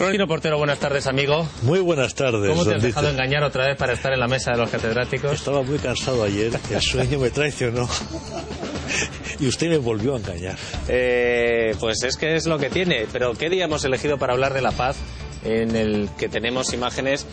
Florentino Portero, buenas tardes, amigo. Muy buenas tardes. ¿Cómo te has dejado engañar otra vez para estar en la mesa de los catedráticos? Estaba muy cansado ayer, el sueño me traicionó. Y usted me volvió a engañar. Eh, pues es que es lo que tiene. Pero ¿qué día hemos elegido para hablar de la paz en el que tenemos imágenes?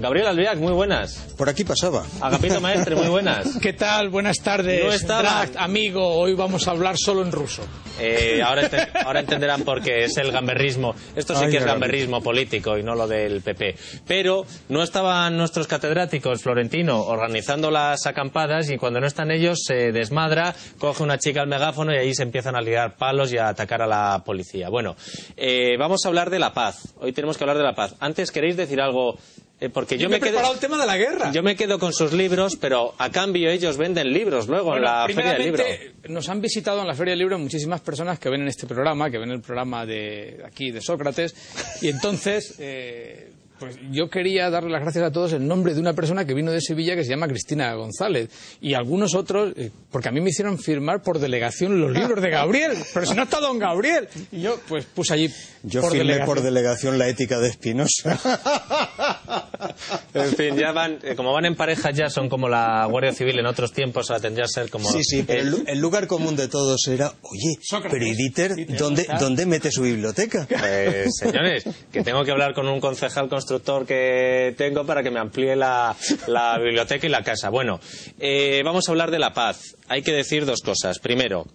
Gabriel Albiac, muy buenas. Por aquí pasaba. Agapito Maestre, muy buenas. ¿Qué tal? Buenas tardes. No estaba. Drag, amigo, hoy vamos a hablar solo en ruso. Eh, ahora, ente- ahora entenderán por qué es el gamberrismo. Esto sí Ay, que es gamberrismo político y no lo del PP. Pero no estaban nuestros catedráticos, Florentino, organizando las acampadas y cuando no están ellos se desmadra, coge una chica al megáfono y ahí se empiezan a liar palos y a atacar a la policía. Bueno, eh, vamos a hablar de la paz. Hoy tenemos que hablar de la paz. Antes, ¿queréis decir algo? Eh, porque yo, me he preparado el tema de la guerra. Yo me quedo con sus libros, pero a cambio ellos venden libros luego en la Feria del Libro. Nos han visitado en la Feria del Libro muchísimas personas que ven en este programa, que ven el programa de aquí de Sócrates, y entonces eh, pues yo quería darle las gracias a todos en nombre de una persona que vino de Sevilla que se llama Cristina González y algunos otros, eh, porque a mí me hicieron firmar por delegación los libros de Gabriel, pero si no está don Gabriel. Y yo pues puse allí Yo por firmé delegación. por delegación la ética de Espinosa. En fin, ya van, eh, como van en pareja ya son como la Guardia Civil en otros tiempos, ahora tendría que ser como... Sí, sí, pero el, lu- el lugar común de todos era, oye, Sócrates. pero ¿y Dieter, ¿dónde, ¿dónde mete su biblioteca? Pues, señores, que tengo que hablar con un concejal constructor que tengo para que me amplíe la, la biblioteca y la casa. Bueno, eh, vamos a hablar de la paz. Hay que decir dos cosas. Primero,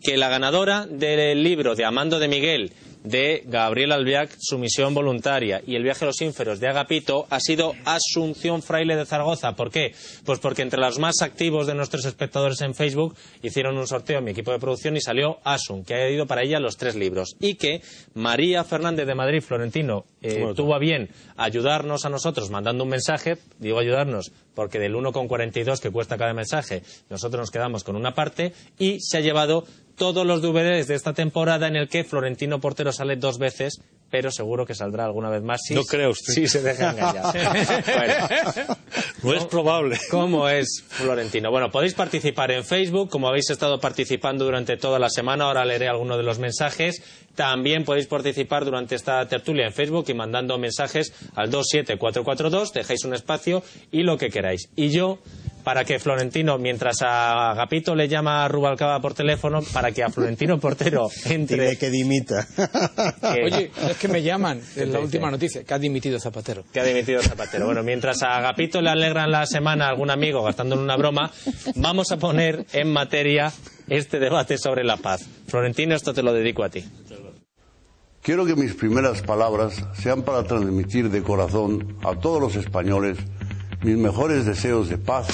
que la ganadora del libro de Amando de Miguel de Gabriel Albiac, Su misión voluntaria, y El viaje a los ínferos de Agapito, ha sido Asunción Fraile de Zaragoza. ¿Por qué? Pues porque entre los más activos de nuestros espectadores en Facebook hicieron un sorteo en mi equipo de producción y salió Asun, que ha ido para ella los tres libros. Y que María Fernández de Madrid, Florentino, eh, tuvo a bien ayudarnos a nosotros mandando un mensaje, digo ayudarnos porque del 1,42 que cuesta cada mensaje, nosotros nos quedamos con una parte y se ha llevado todos los DVDs de esta temporada en el que Florentino Portero sale dos veces, pero seguro que saldrá alguna vez más si, No crea usted. si se deja engañar. Bueno, No es probable. ¿Cómo es Florentino? Bueno, podéis participar en Facebook, como habéis estado participando durante toda la semana, ahora leeré alguno de los mensajes. También podéis participar durante esta tertulia en Facebook y mandando mensajes al 27442, dejáis un espacio y lo que queráis. Y yo, para que Florentino, mientras a Agapito le llama a Rubalcaba por teléfono, para que a Florentino Portero entre... Dile que dimita. que- Oye, es que me llaman, es la dice? última noticia, que ha dimitido Zapatero. que ha dimitido Zapatero. Bueno, mientras a Agapito le alegran la semana a algún amigo gastándole una broma, vamos a poner en materia este debate sobre la paz. Florentino, esto te lo dedico a ti. Quiero que mis primeras palabras sean para transmitir de corazón a todos los españoles mis mejores deseos de paz,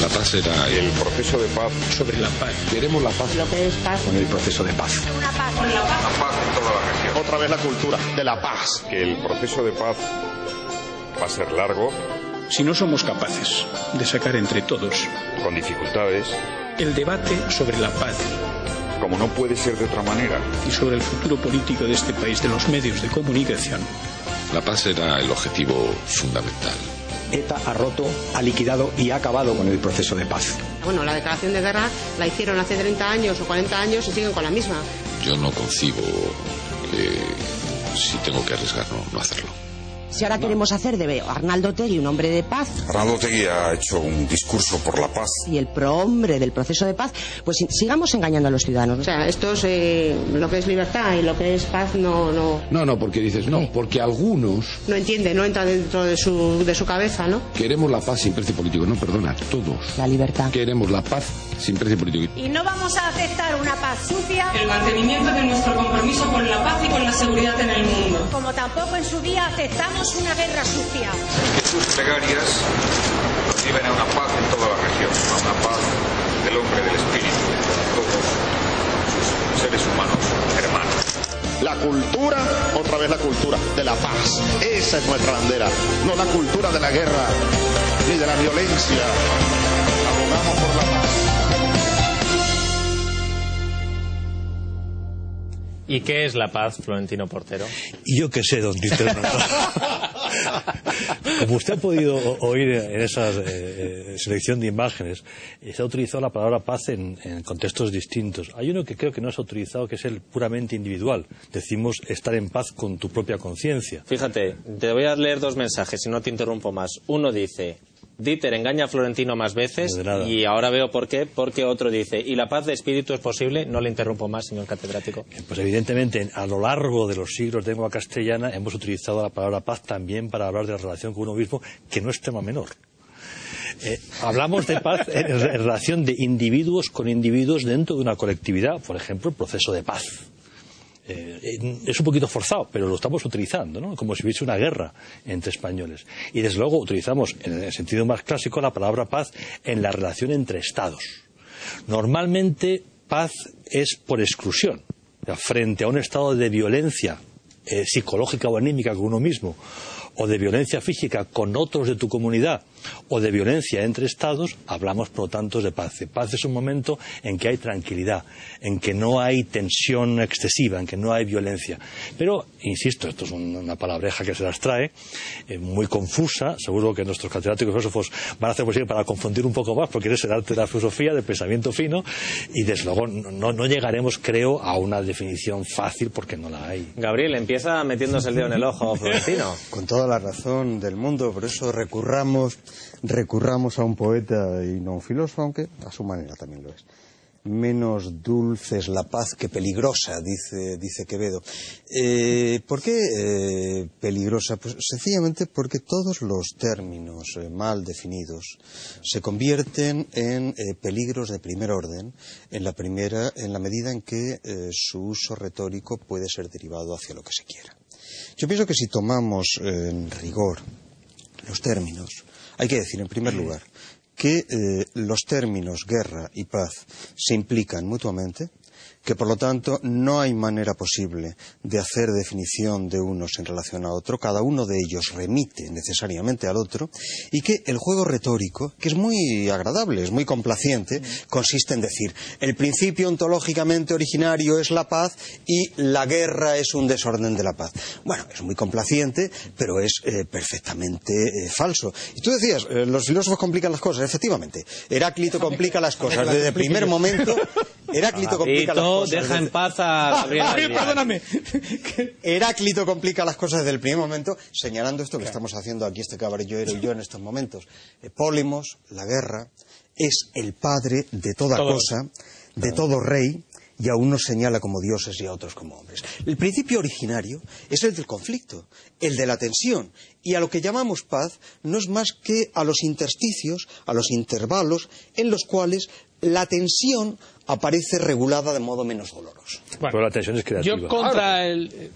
La paz era el proceso de paz sobre la paz. Queremos la paz lo que es paz. con el proceso de paz. Una paz. La paz en toda la región. otra vez la cultura de la paz. Que el proceso de paz va a ser largo, Si no somos capaces de sacar entre todos con dificultades, el debate sobre la paz como no puede ser de otra manera. y sobre el futuro político de este país, de los medios de comunicación, La paz era el objetivo fundamental. ETA ha roto, ha liquidado y ha acabado con el proceso de paz. Bueno, la declaración de guerra la hicieron hace 30 años o 40 años y siguen con la misma. Yo no concibo que si tengo que arriesgar no, no hacerlo. Si ahora queremos hacer de Arnaldo Tegui un hombre de paz Arnaldo Tegui ha hecho un discurso por la paz. y el prohombre del proceso de paz, pues si- sigamos engañando a los ciudadanos. O sea, esto es eh, lo que es libertad y lo que es paz no, no, No, no, porque dices, no, porque algunos no entiende, no entra dentro de su, de su cabeza, ¿no? queremos la paz sin precio político. No, perdona, todos La libertad. queremos la paz sin precio político. Y no vamos a aceptar una paz sucia, el mantenimiento de nuestro compromiso con la paz y con la seguridad en el mundo. como tampoco en su día aceptamos una guerra sucia. Que sus plegarias nos lleven a una paz en toda la región, a una paz del hombre, del espíritu, de todos sus seres humanos, hermanos. La cultura, otra vez la cultura de la paz. Esa es nuestra bandera, no la cultura de la guerra ni de la violencia. Abogamos por la paz. ¿Y qué es la paz, Florentino Portero? Yo qué sé, don Tito. Como usted ha podido oír en esa eh, selección de imágenes, se ha utilizado la palabra paz en, en, contextos distintos. Hay uno que creo que no se ha utilizado, que es el puramente individual. Decimos estar en paz con tu propia conciencia. Fíjate, te voy a leer dos mensajes, si no te interrumpo más. Uno dice, Dieter engaña a Florentino más veces y ahora veo por qué, porque otro dice, ¿y la paz de espíritu es posible? No le interrumpo más, señor catedrático. Pues evidentemente, a lo largo de los siglos de lengua castellana hemos utilizado la palabra paz también para hablar de la relación con uno mismo, que no es tema menor. Eh, hablamos de paz en, en relación de individuos con individuos dentro de una colectividad, por ejemplo, el proceso de paz. Eh, es un poquito forzado, pero lo estamos utilizando, ¿no? Como si hubiese una guerra entre españoles. Y desde luego utilizamos, en el sentido más clásico, la palabra paz en la relación entre estados. Normalmente, paz es por exclusión. Frente a un estado de violencia eh, psicológica o anímica con uno mismo, o de violencia física con otros de tu comunidad, o de violencia entre Estados, hablamos por lo tanto de paz. Paz es un momento en que hay tranquilidad, en que no hay tensión excesiva, en que no hay violencia. Pero, insisto, esto es una palabreja que se las trae, eh, muy confusa, seguro que nuestros catedráticos filósofos van a hacer posible para confundir un poco más, porque es el arte de la filosofía, del pensamiento fino, y desde luego no, no llegaremos, creo, a una definición fácil porque no la hay. Gabriel, empieza metiéndose el dedo en el ojo, Florentino. Con toda la razón del mundo, por eso recurramos recurramos a un poeta y no a un filósofo, aunque a su manera también lo es. Menos dulce es la paz que peligrosa, dice, dice Quevedo. Eh, ¿Por qué eh, peligrosa? Pues sencillamente porque todos los términos eh, mal definidos se convierten en peligros de primer orden en la, primera, en la medida en que su uso retórico puede ser derivado hacia lo que se quiera. Yo pienso que si tomamos en rigor los términos, hay que decir, en primer lugar, que eh, los términos guerra y paz se implican mutuamente, que por lo tanto no hay manera posible de hacer definición de unos en relación a otro, cada uno de ellos remite necesariamente al otro, y que el juego retórico, que es muy agradable, es muy complaciente, consiste en decir el principio ontológicamente originario es la paz y la guerra es un desorden de la paz. Bueno, es muy complaciente, pero es eh, perfectamente eh, falso. Y tú decías, eh, los filósofos complican las cosas, efectivamente. Heráclito complica las cosas desde el primer momento. Heráclito complica las cosas. Deja en paz a Gabriel. perdóname. Heráclito complica las cosas desde el primer momento, señalando esto que estamos haciendo aquí este caballero y yo en estos momentos. Pólimos, la guerra, es el padre de toda Todo. cosa, de todo rey, y a unos señala como dioses y a otros como hombres. El principio originario es el del conflicto, el de la tensión, y a lo que llamamos paz no es más que a los intersticios, a los intervalos en los cuales la tensión aparece regulada de modo menos doloroso. Pero la tensión es creativa. Yo contra el...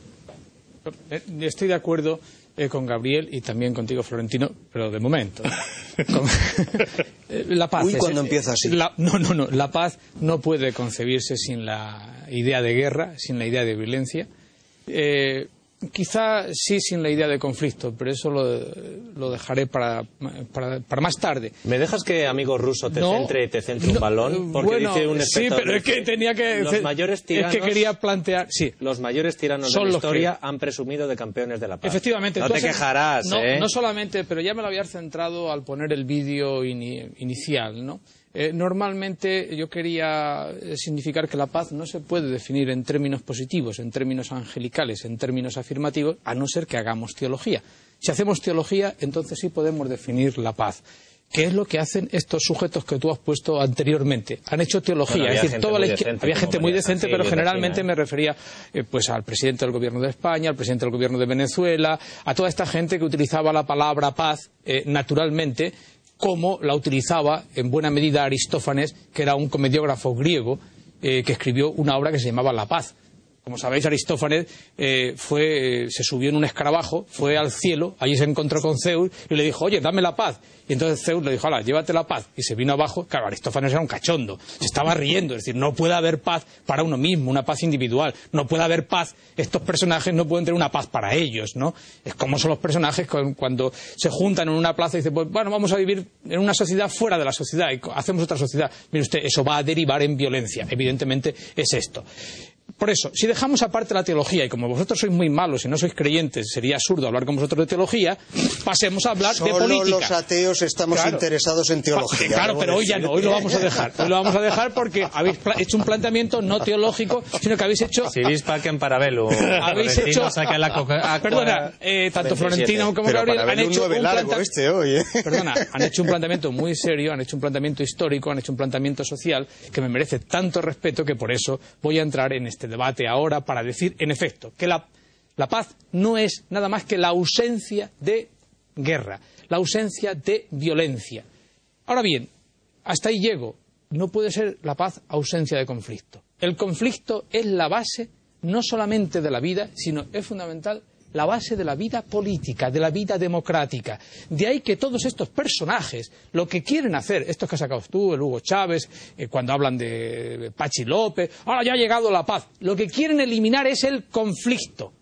eh, Estoy de acuerdo eh, con Gabriel y también contigo, Florentino, pero de momento. Con- Eh, la paz. Uy, es- cuando empieza así. la- no, no, no. La paz no puede concebirse sin la idea de guerra, sin la idea de violencia. Eh, quizá sí sin la idea de conflicto, pero eso lo, lo dejaré para, para, para más tarde. ¿Me dejas que, amigo ruso, te No. centre, te centre un No, balón? Porque bueno, dice un sí, pero es que tenía que... Los mayores tiranos... Es que quería plantear... Sí, Los mayores tiranos Son de la que- historia han presumido de campeones de la paz. Efectivamente. No te has- quejarás, no, ¿eh? No solamente, pero ya me lo había centrado al poner el vídeo ini- inicial, ¿no? Eh, normalmente yo quería eh, significar que la paz no se puede definir en términos positivos, en términos angelicales, en términos afirmativos, a no ser que hagamos teología. Si hacemos teología, entonces sí podemos definir la paz. ¿Qué es lo que hacen estos sujetos que tú has puesto anteriormente? Han hecho teología. Bueno, es decir, gente toda la muy izquier- decente, había gente muy decente, pero generalmente me refería eh, pues al presidente del gobierno de España, al presidente del gobierno de Venezuela, a toda esta gente que utilizaba la palabra paz eh, naturalmente como la utilizaba en buena medida Aristófanes, que era un comediógrafo griego eh, que escribió una obra que se llamaba La paz. Como sabéis, Aristófanes eh, fue, eh, se subió en un escarabajo, fue al cielo, allí se encontró con Zeus y le dijo, oye, dame la paz. Y entonces Zeus le dijo, ala, llévate la paz. Y se vino abajo. Claro, Aristófanes era un cachondo. Se estaba riendo. Es decir, no puede haber paz para uno mismo, una paz individual. No puede haber paz. Estos personajes no pueden tener una paz para ellos, ¿no? Es como son los personajes cuando se juntan en una plaza y dicen, pues bueno, vamos a vivir en una sociedad fuera de la sociedad y hacemos otra sociedad. Mire usted, eso va a derivar en violencia. Evidentemente es esto. Por eso, si dejamos aparte la teología, y como vosotros sois muy malos y no sois creyentes, sería absurdo hablar con vosotros de teología, pasemos a hablar de Solo política. los ateos estamos Claro. interesados en teología. Claro, pero hoy ya no, hoy lo vamos a dejar. Hoy lo vamos a dejar porque habéis hecho un planteamiento no teológico, sino que habéis hecho Si vis pacem parabellum. habéis Florentino hecho saca la coca- perdona eh, tanto 47. Florentino como Pero Gabriel han hecho un planta- este hoy, ¿eh? perdona han hecho un planteamiento muy serio han hecho un planteamiento histórico han hecho un planteamiento social que me merece tanto respeto que por eso voy a entrar en este debate ahora para decir en efecto que la, la paz no es nada más que la ausencia de guerra la ausencia de violencia. Ahora bien hasta ahí llego. No puede ser la paz ausencia de conflicto. El conflicto es la base no solamente de la vida, sino es fundamental la base de la vida política, de la vida democrática. De ahí que todos estos personajes, lo que quieren hacer, estos que has sacado tú, el Hugo Chávez, eh, cuando hablan de Pachi López, ahora ya ha llegado la paz, lo que quieren eliminar es el conflicto.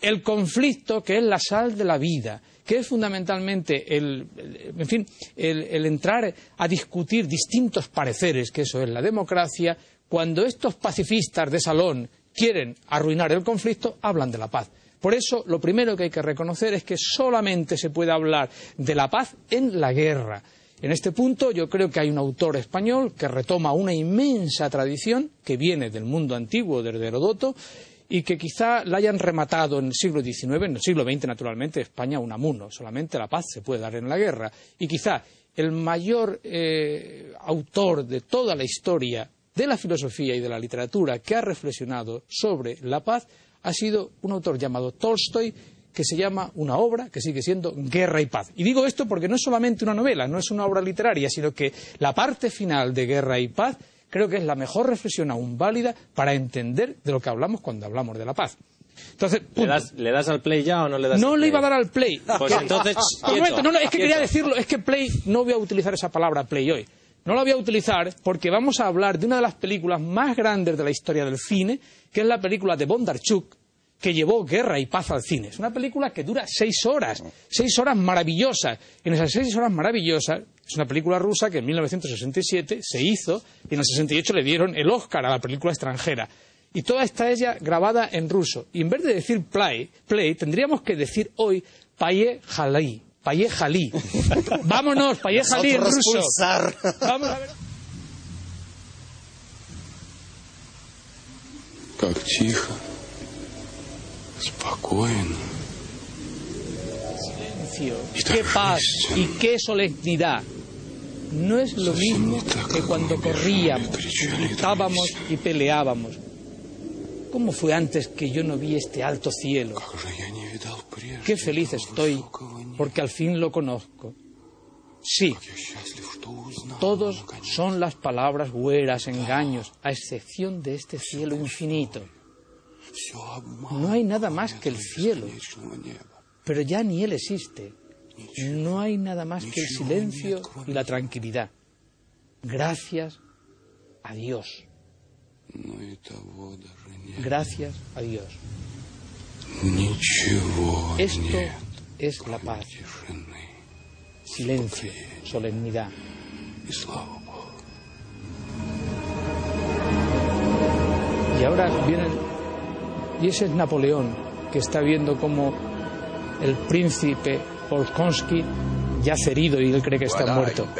El conflicto que es la sal de la vida, que es fundamentalmente el, en fin, el entrar a discutir distintos pareceres, que eso es la democracia, cuando estos pacifistas de salón quieren arruinar el conflicto, hablan de la paz. Por eso, lo primero que hay que reconocer es que solamente se puede hablar de la paz en la guerra. En este punto yo creo que hay un autor español que retoma una inmensa tradición que viene del mundo antiguo, desde Herodoto, y que quizá la hayan rematado en el siglo XIX, en el siglo XX naturalmente España Unamuno, solamente la paz se puede dar en la guerra. Y quizá el mayor eh, autor de toda la historia de la filosofía y de la literatura que ha reflexionado sobre la paz ha sido un autor llamado Tolstoy, que se llama una obra que sigue siendo Guerra y Paz. Y digo esto porque no es solamente una novela, no es una obra literaria, sino que la parte final de Guerra y Paz creo que es la mejor reflexión aún válida para entender de lo que hablamos cuando hablamos de la paz. Entonces, ¿Le das, ¿Le das al play ya o no le das No al le play? iba a dar al play. Pues entonces, Un quieto, momento, no, no, es que quieto. quería decirlo, es que play, no voy a utilizar esa palabra play hoy. No la voy a utilizar porque vamos a hablar de una de las películas más grandes de la historia del cine, que es la película de Bondarchuk, que llevó guerra y paz al cine. Es una película que dura seis horas, seis horas maravillosas. En esas seis horas maravillosas, es una película rusa que en 1967 se hizo y en el 68 le dieron el Oscar a la película extranjera. Y toda está ella grabada en ruso. Y en vez de decir play, play tendríamos que decir hoy paye jalí. Paye jalí. Vámonos, paye jalí en Nosotros ruso. pulsar. Vamos a ver. Как тихо, спокойно. silencio, qué paz y qué solemnidad. No es lo mismo que cuando corríamos, gritábamos y peleábamos. ¿Cómo fue antes que yo no vi este alto cielo? Qué feliz estoy porque al fin lo conozco. Sí, todos son las palabras hueras, engaños, a excepción de este cielo infinito. No hay nada más que el cielo, pero ya ni él existe. No hay nada más que el silencio y la tranquilidad. Gracias a Dios. Gracias a Dios. Esto es la paz, silencio, solemnidad. Y ahora viene, y ese es Napoleón, que está viendo como el príncipe Polkonsky yace herido y él cree que está muerto.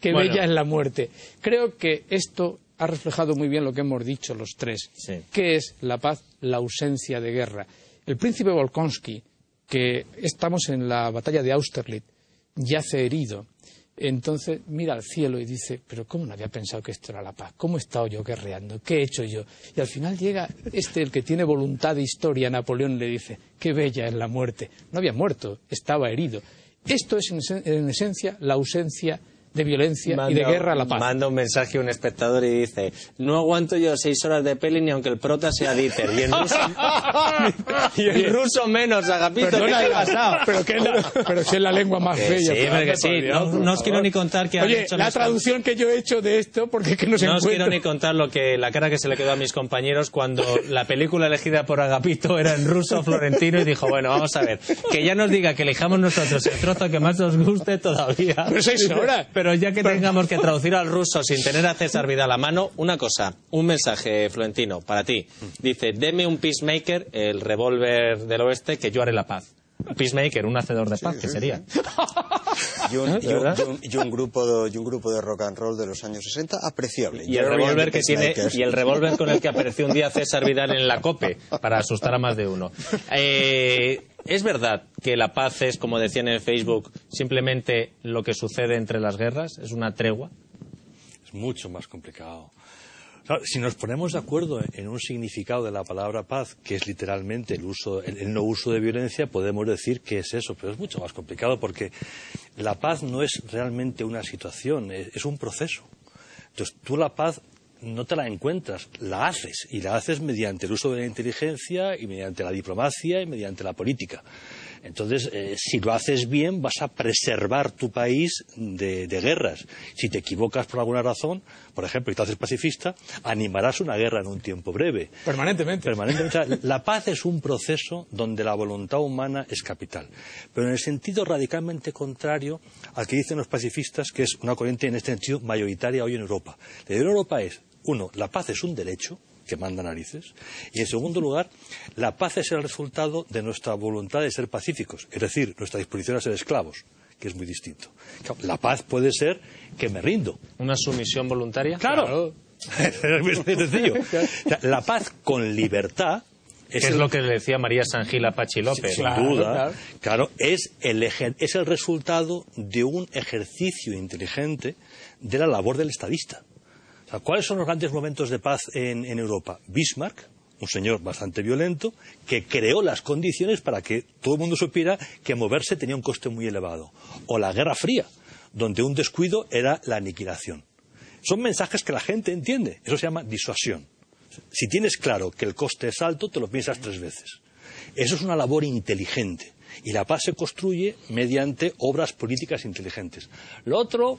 Qué bella es la muerte. Creo que esto ha reflejado muy bien lo que hemos dicho los tres. Sí. ¿Qué es la paz? La ausencia de guerra. El príncipe Volkonsky, que estamos en la batalla de Austerlitz, yace herido. Entonces mira al cielo y dice, pero ¿cómo no había pensado que esto era la paz? ¿Cómo he estado yo guerreando? ¿Qué he hecho yo? Y al final llega este, el que tiene voluntad de historia, Napoleón, le dice, qué bella es la muerte. No había muerto, estaba herido. Esto es en, esen- en esencia la ausencia de violencia y de guerra a la paz. Manda un mensaje a un espectador y dice: No aguanto yo seis horas de peli ni aunque el prota sea Dieter. Y en ruso, y en ruso menos, Agapito. ¿Qué te ha pasado? pero, que es la- pero si es la lengua más Que bella. sí, pero que sí. No, os quiero ni contar que han Oye, hecho la mis- traducción que yo he hecho de esto, porque es que no se No os quiero ni contar lo que la cara que se le quedó a mis compañeros cuando la película elegida por Agapito era en ruso florentino y dijo, bueno, vamos a ver, que ya nos diga que elijamos nosotros el trozo que más nos guste todavía. Pero seis horas. Pero ya que tengamos que traducir al ruso sin tener a César Vidal a mano, una cosa, un mensaje, Florentino, para ti. Dice, deme un peacemaker, el revólver del oeste, que yo haré la paz. Peacemaker, un hacedor de paz, que sería. Y un, y un- ¿Verdad? y un- y un grupo de, y un grupo de rock and roll de los años 60 apreciable. Y el revólver que tiene y el revólver con el que apareció un día César Vidal en la COPE para asustar a más de uno. Eh, es verdad que la paz es, como decían en Facebook, simplemente lo que sucede entre las guerras, es una tregua. Es mucho más complicado. Si nos ponemos de acuerdo en un significado de la palabra paz, que es literalmente el, uso, el, el no uso de violencia, podemos decir que es eso, pero es mucho más complicado porque la paz no es realmente una situación, es, es un proceso. Entonces, tú la paz no te la encuentras, la haces, y la haces mediante el uso de la inteligencia y mediante la diplomacia y mediante la política. Entonces, eh, si lo haces bien, vas a preservar tu país de, de guerras. Si te equivocas por alguna razón, por ejemplo, y te haces pacifista, animarás una guerra en un tiempo breve. Permanentemente. Permanentemente. La paz es un proceso donde la voluntad humana es capital. Pero en el sentido radicalmente contrario al que dicen los pacifistas, que es una corriente en este sentido mayoritaria hoy en Europa. La idea en Europa es, uno, la paz es un derecho que manda narices. Y en segundo lugar, la paz es el resultado de nuestra voluntad de ser pacíficos, es decir, nuestra disposición a ser esclavos, que es muy distinto. La paz puede ser que me rindo. ¿Una sumisión voluntaria? Claro. es muy sencillo. La paz con libertad Que es lo que le decía María Sangil a Pachi López. sin duda, claro, es, el, eje- es el resultado de un ejercicio inteligente de la labor del estadista. ¿Cuáles son los grandes momentos de paz en, en Europa? Bismarck, un señor bastante violento, que creó las condiciones para que todo el mundo supiera que moverse tenía un coste muy elevado. O la Guerra Fría, donde un descuido era la aniquilación. Son mensajes que la gente entiende. Eso se llama disuasión. Si tienes claro que el coste es alto, te lo piensas tres veces. Eso es una labor inteligente. Y la paz se construye mediante obras políticas inteligentes. Lo otro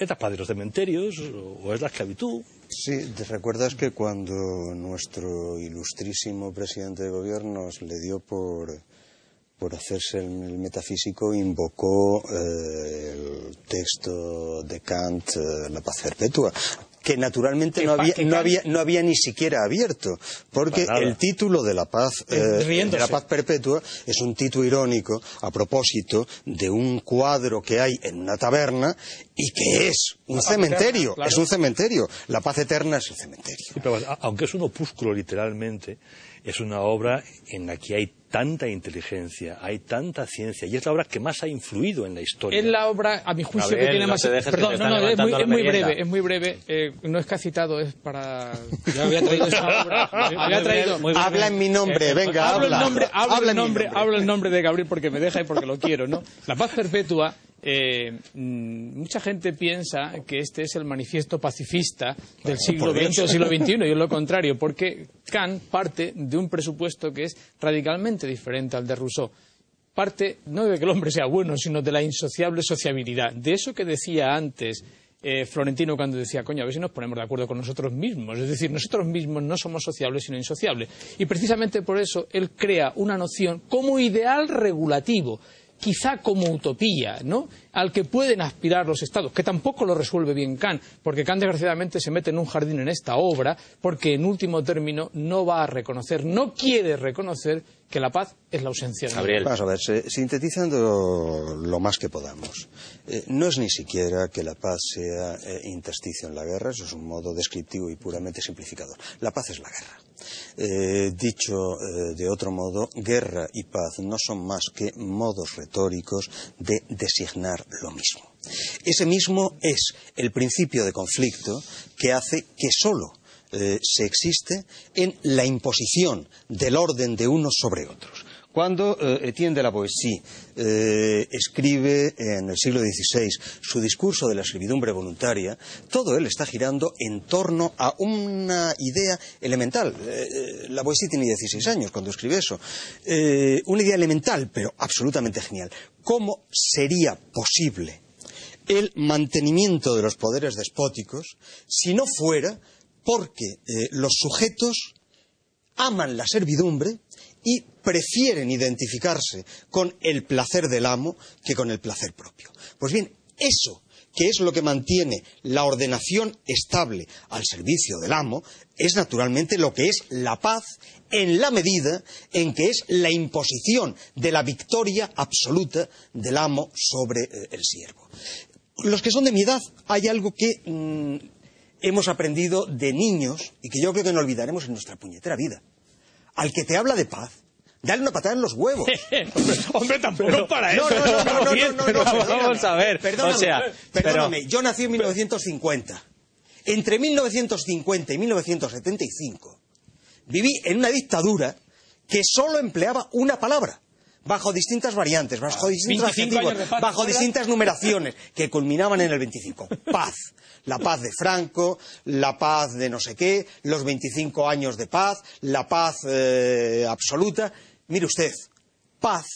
es la paz de los cementerios o es la esclavitud. Sí, ¿te recuerdas que cuando nuestro ilustrísimo presidente de gobierno le dio por, por hacerse el, metafísico, invocó eh, el texto de Kant, eh, La paz perpetua? Que naturalmente Que no había, no, había, no había ni siquiera abierto, porque el título de la paz Eh, eh, de la paz perpetua es un título irónico a propósito de un cuadro que hay en una taberna y que es un La cementerio, eterna, claro. es un cementerio. La paz eterna es el cementerio. Sí, pero, a- aunque es un opúsculo literalmente, es una obra en la que hay tanta inteligencia, hay tanta ciencia, y es la obra que más ha influido en la historia. Es la obra, a mi juicio, Gabriel, que tiene no más. Perdón, no, no, es muy, es muy breve, es muy breve. Eh, no es que ha citado, es para. Yo había traído esa obra. Había traído. Habla en mi nombre, venga, hablo habla. el nombre, hablo Habla el en mi nombre, nombre. hablo el nombre de Gabriel porque me deja y porque lo quiero, ¿no? La paz perpetua. eh, mm, mucha gente piensa que este es el manifiesto pacifista del siglo. XX o siglo XXI y es lo contrario, porque Kant parte de un presupuesto que es radicalmente diferente al de Rousseau parte no de que el hombre sea bueno, sino de la insociable sociabilidad. De eso que decía antes eh, Florentino cuando decía, coño, a ver si nos ponemos de acuerdo con nosotros mismos. Es decir, nosotros mismos no somos sociables, sino insociables. Y precisamente por eso él crea una noción como ideal regulativo quizá como utopía, ¿no? Al que pueden aspirar los estados, que tampoco lo resuelve bien Kant, porque Kant desgraciadamente se mete en un jardín en esta obra, porque en último término no va a reconocer, no quiere reconocer que la paz es la ausencia de Gabriel. Vamos a ver, se- sintetizando lo más que podamos. Eh, no es ni siquiera que la paz sea eh, intersticio en la guerra, eso es un modo descriptivo y puramente simplificador. La paz es la guerra. Eh, dicho eh, de otro modo, guerra y paz no son más que modos retóricos de designar lo mismo. Ese mismo es el principio de conflicto que hace que sólo eh, se existe en la imposición del orden de unos sobre otros. Cuando eh, Etienne de la Boétie eh, escribe en el siglo XVI su discurso de la servidumbre voluntaria, todo él está girando en torno a una idea elemental. Eh, la Boétie tiene 16 años cuando escribe eso. Eh, una idea elemental, pero absolutamente genial. ¿Cómo sería posible el mantenimiento de los poderes despóticos si no fuera porque eh, los sujetos aman la servidumbre y prefieren identificarse con el placer del amo que con el placer propio. Pues bien, eso que es lo que mantiene la ordenación estable al servicio del amo, es naturalmente lo que es la paz en la medida en que es la imposición de la victoria absoluta del amo sobre eh, el siervo. Los que son de mi edad, hay algo que mm, hemos aprendido de niños y que yo creo que no olvidaremos en nuestra puñetera vida. Al que te habla de paz, dale una patada en los huevos. Hombre, tampoco para no, eso. no, no, no, no, no, Bien, no, pero no, perdóname, vamos a ver, Perdóname, o sea, perdóname, yo nací en 1950. Entre 1950 y 1975 viví en una dictadura que solo empleaba una palabra bajo distintas variantes, bajo distintos 25 adjetivos, años de paz, bajo distintas numeraciones que culminaban en el 25. Paz. La paz de Franco, la paz de no sé qué, los 25 años de paz, la paz eh, absoluta. Mire usted, paz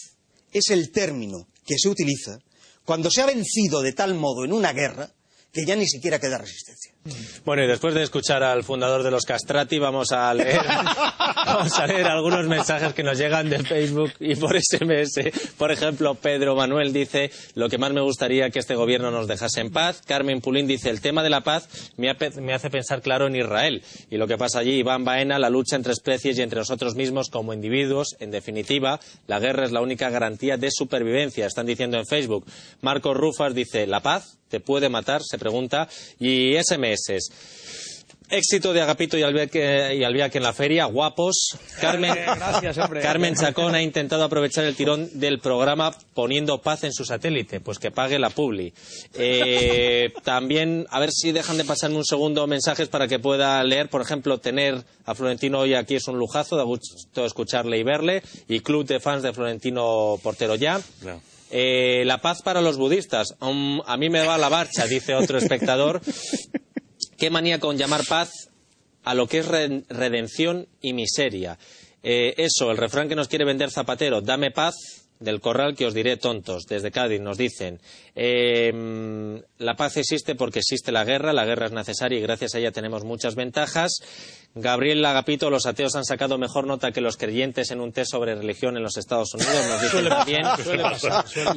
es el término que se utiliza cuando se ha vencido de tal modo en una guerra que ya ni siquiera queda resistencia. Bueno, y después de escuchar al fundador de los Castrati, vamos a leer, vamos a leer algunos mensajes que nos llegan de Facebook y por SMS. Por ejemplo, Pedro Manuel dice, lo que más me gustaría que este gobierno nos dejase en paz. Carmen Pulín dice, el tema de la paz me hace pensar claro en Israel y lo que pasa allí. Iván Baena, la lucha entre especies y entre nosotros mismos como individuos. En definitiva, la guerra es la única garantía de supervivencia. Están diciendo en Facebook. Marcos Rufas dice, ¿la paz te puede matar? Se pregunta. Y SMS. Éxito de Agapito y Albiaque en la feria, guapos. Carmen, Gracias, hombre. Carmen Chacón ha intentado aprovechar el tirón del programa poniendo paz en su satélite, pues que pague la publi. Eh, también, a ver si dejan de pasarme un segundo mensajes para que pueda leer. Por ejemplo, tener a Florentino hoy aquí es un lujazo, da gusto escucharle y verle. Y club de fans de Florentino Portero ya. Eh, la paz para los budistas. Um, a mí me va la marcha, dice otro espectador. Qué manía con llamar paz a lo que es re- redención y miseria. Eh, eso, el refrán que nos quiere vender Zapatero, dame paz, del corral que os diré tontos. Desde Cádiz nos dicen, eh, la paz existe porque existe la guerra, la guerra es necesaria y gracias a ella tenemos muchas ventajas. Gabriel Lagapito, los ateos han sacado mejor nota que los creyentes en un test sobre religión en los Estados Unidos, nos dicen también.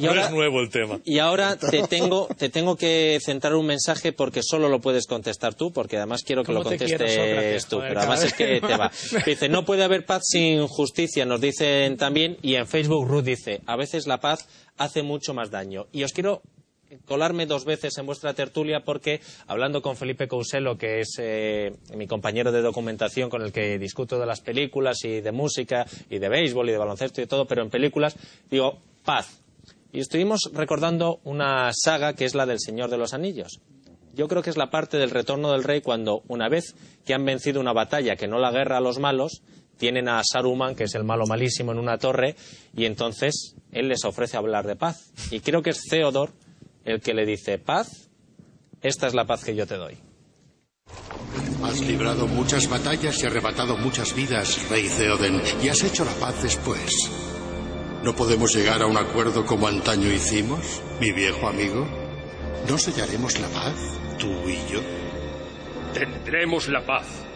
Y ahora- No es nuevo el tema. y ahora te tengo, te tengo que centrar un mensaje porque solo lo puedes contestar tú, porque además quiero que lo ¿Cómo te quiero, contestes Sócrates? tú, Joder, pero además es que te va. Dice, no puede haber paz sin justicia, nos dicen también, y en Facebook Ruth dice, a veces la paz hace mucho más daño. Y os quiero colarme dos veces en vuestra tertulia porque hablando con Felipe Couselo, que es eh, mi compañero de documentación con el que discuto de las películas y de música y de béisbol y de baloncesto y todo, pero en películas digo paz. Y estuvimos recordando una saga que es la del Señor de los Anillos. Yo creo que es la parte del retorno del rey cuando, una vez que han vencido una batalla, que no la guerra a los malos, tienen a Saruman, que es el malo malísimo, en una torre, y entonces él les ofrece hablar de paz. Y creo que es Theodor el que le dice, paz, esta es la paz que yo te doy. Has librado muchas batallas y arrebatado muchas vidas, rey Theoden, y has hecho la paz después. ¿No podemos llegar a un acuerdo como antaño hicimos, mi viejo amigo? ¿No sellaremos la paz, tú y yo? Tendremos la paz.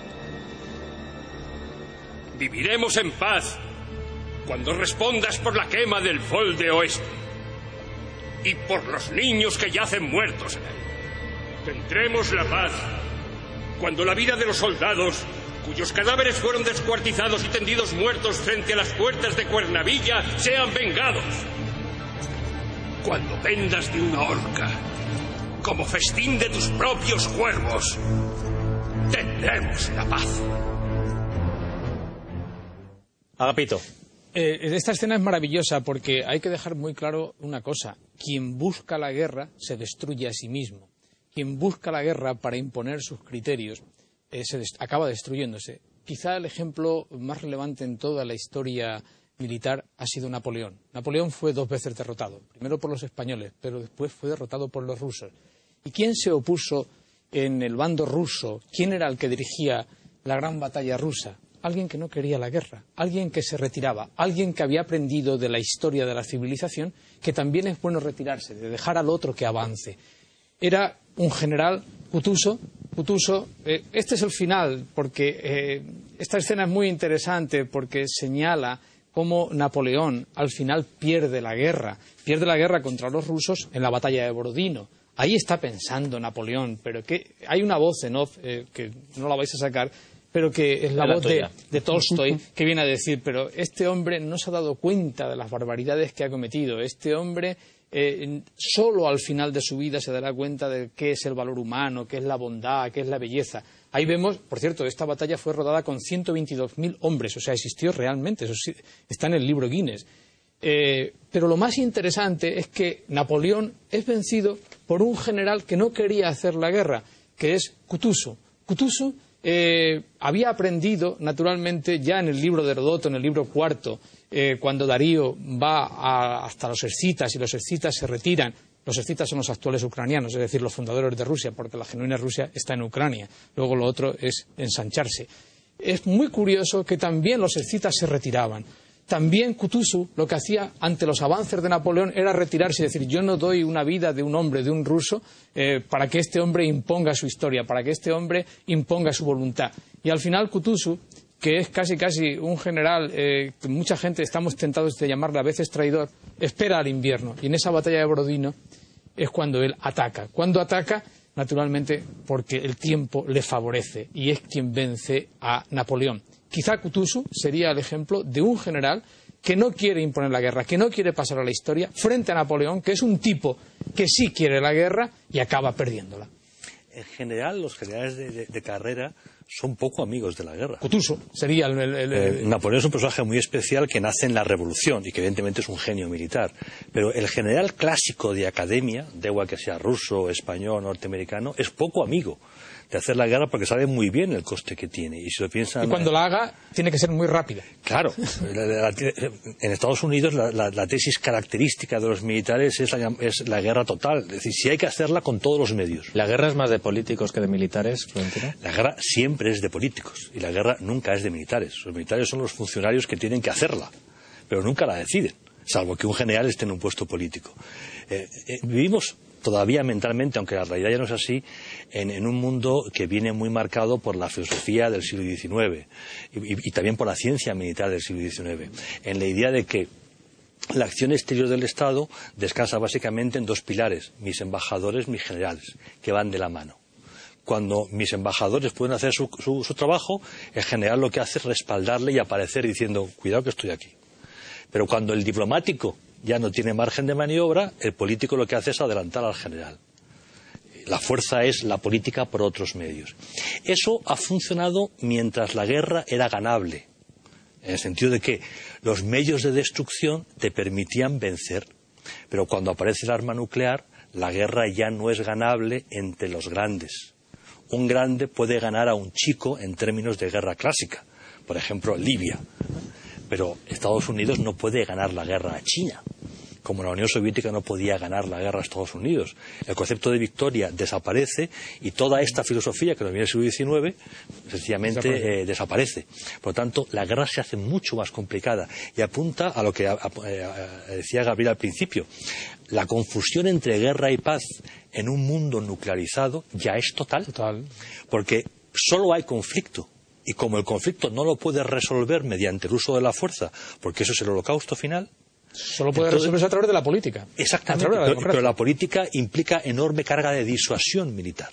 Viviremos en paz cuando respondas por la quema del Fol de Oeste y por los niños que yacen muertos en él. Tendremos la paz cuando la vida de los soldados cuyos cadáveres fueron descuartizados y tendidos muertos frente a las puertas de Cuernavilla sean vengados. Cuando pendas de una horca como festín de tus propios cuervos, tendremos la paz. Agapito. Eh, esta escena es maravillosa porque hay que dejar muy claro una cosa. Quien busca la guerra se destruye a sí mismo. Quien busca la guerra para imponer sus criterios eh, se acaba destruyéndose. Quizá el ejemplo más relevante en toda la historia militar ha sido Napoleón. Napoleón fue dos veces derrotado. Primero por los españoles, pero después fue derrotado por los rusos. ¿Y quién se opuso en el bando ruso? ¿Quién era el que dirigía la gran batalla rusa? Alguien que no quería la guerra, alguien que se retiraba, alguien que había aprendido de la historia de la civilización que también es bueno retirarse, de dejar al otro que avance. Era un general Cutuso. Eh, este es el final, porque eh, esta escena es muy interesante porque señala cómo Napoleón al final pierde la guerra, pierde la guerra contra los rusos en la batalla de Borodino. Ahí está pensando Napoleón, pero que hay una voz en off eh, que no la vais a sacar, pero que es la, voz de, de Tolstoy, que viene a decir, pero este hombre no se ha dado cuenta de las barbaridades que ha cometido. Este hombre eh, solo al final de su vida se dará cuenta de qué es el valor humano, qué es la bondad, qué es la belleza. Ahí vemos, por cierto, esta batalla fue rodada con 122.000 hombres, o sea, existió realmente, eso sí, está en el libro Guinness. Eh, pero lo más interesante es que Napoleón es vencido por un general que no quería hacer la guerra, que es Kutuso. Kutuso eh, había aprendido, naturalmente, ya en el libro de Herodoto, en el libro cuarto, eh, cuando Darío va hasta los escitas y los escitas se retiran. Los escitas son los actuales ucranianos, es decir, los fundadores de Rusia, porque la genuina Rusia está en Ucrania. Luego lo otro es ensancharse. Es muy curioso que también los escitas se retiraban. También Kutusu lo que hacía ante los avances de Napoleón era retirarse y decir yo no doy una vida de un hombre, de un ruso, eh, para que este hombre imponga su historia, para que este hombre imponga su voluntad. Y al final Kutusu, que es casi casi un general eh, que mucha gente estamos tentados de llamarle a veces traidor, espera al invierno. Y en esa batalla de Borodino es cuando él ataca. Cuando ataca, naturalmente, porque el tiempo le favorece y es quien vence a Napoleón. Quizá Kutusu sería el ejemplo de un general que no quiere imponer la guerra, que no quiere pasar a la historia, frente a Napoleón, que es un tipo que sí quiere la guerra y acaba perdiéndola. En general, los generales de, de- de carrera son poco amigos de la guerra. Kutusu sería el, el- el- Eh, Napoleón es un personaje muy especial que nace en la revolución y que evidentemente es un genio militar. Pero el general clásico de academia, da igual que sea ruso, español, norteamericano, es poco amigo de hacer la guerra porque sabe muy bien el coste que tiene. Y si lo piensan. y cuando la haga, tiene que ser muy rápida. Claro, la- la- la- en Estados Unidos la, la- la tesis característica de los militares es la, es la guerra total. Es decir, si hay que hacerla con todos los medios. ¿La guerra es más de políticos que de militares, Florentino? La guerra siempre es de políticos y la guerra nunca es de militares. Los militares son los funcionarios que tienen que hacerla, pero nunca la deciden, salvo que un general esté en un puesto político. Eh, eh, vivimos todavía mentalmente, aunque la realidad ya no es así, en, en un mundo que viene muy marcado por la filosofía del siglo XIX y, también por la ciencia militar del siglo XIX, en la idea de que la acción exterior del Estado descansa básicamente en dos pilares, mis embajadores, mis generales, que van de la mano. Cuando mis embajadores pueden hacer su, su- su trabajo, el general lo que hace es respaldarle y aparecer diciendo, cuidado que estoy aquí. Pero cuando el diplomático ya no tiene margen de maniobra, el político lo que hace es adelantar al general. La fuerza es la política por otros medios. Eso ha funcionado mientras la guerra era ganable, en el sentido de que los medios de destrucción te permitían vencer. Pero cuando aparece el arma nuclear, la guerra ya no es ganable entre los grandes. Un grande puede ganar a un chico en términos de guerra clásica, por ejemplo, Libia. Pero Estados Unidos no puede ganar la guerra a China, como la Unión Soviética no podía ganar la guerra a Estados Unidos. El concepto de victoria desaparece y toda esta filosofía que nos viene del siglo XIX sencillamente Desaparece. eh, desaparece. Por lo tanto, la guerra se hace mucho más complicada y apunta a lo que a- a- eh, decía Gabriel al principio. La confusión entre guerra y paz en un mundo nuclearizado ya es total. Porque solo hay conflicto. Y como el conflicto no lo puedes resolver mediante el uso de la fuerza, porque eso es el holocausto final, Solo puede Entonces- resolverse a través de la política. Exactamente, la pero la política implica enorme carga de disuasión militar.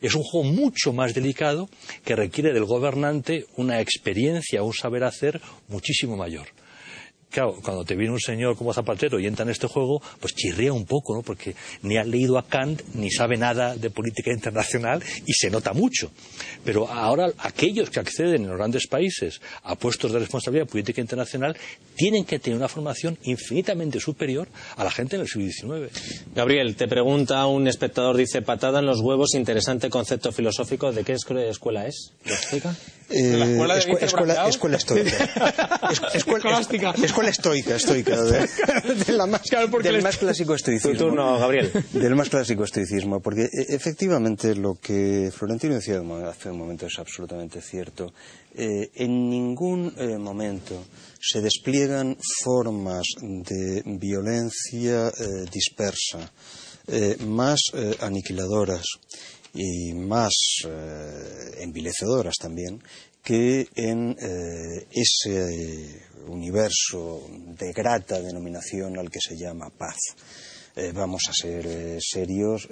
Es un juego mucho más delicado que requiere del gobernante una experiencia, un saber hacer muchísimo mayor. Claro, cuando te viene un señor como Zapatero y entra en este juego, pues chirría un poco, ¿no? Porque ni ha leído a Kant, ni sabe nada de política internacional y se nota mucho. Pero ahora aquellos que acceden en los grandes países a puestos de responsabilidad política internacional tienen que tener una formación infinitamente superior a la gente en el siglo XIX. Gabriel, te pregunta un espectador, dice, patada en los huevos, interesante concepto filosófico. ¿De qué escu- escuela es? ¿Lo explica? Eh, la escuela de escu- escuela, escuela escuela, Escolástica. escuela estoica, estoica. De, de la más, porque del el más clásico estoicismo. Tu turno, Gabriel. Del más clásico estoicismo, porque e- efectivamente lo que Florentino decía hace un momento es absolutamente cierto. Eh, en ningún eh, momento se despliegan formas de violencia eh, dispersa, eh, más eh, aniquiladoras y más eh, envilecedoras también que en eh, ese universo de grata denominación al que se llama paz. Eh, vamos a ser eh, serios,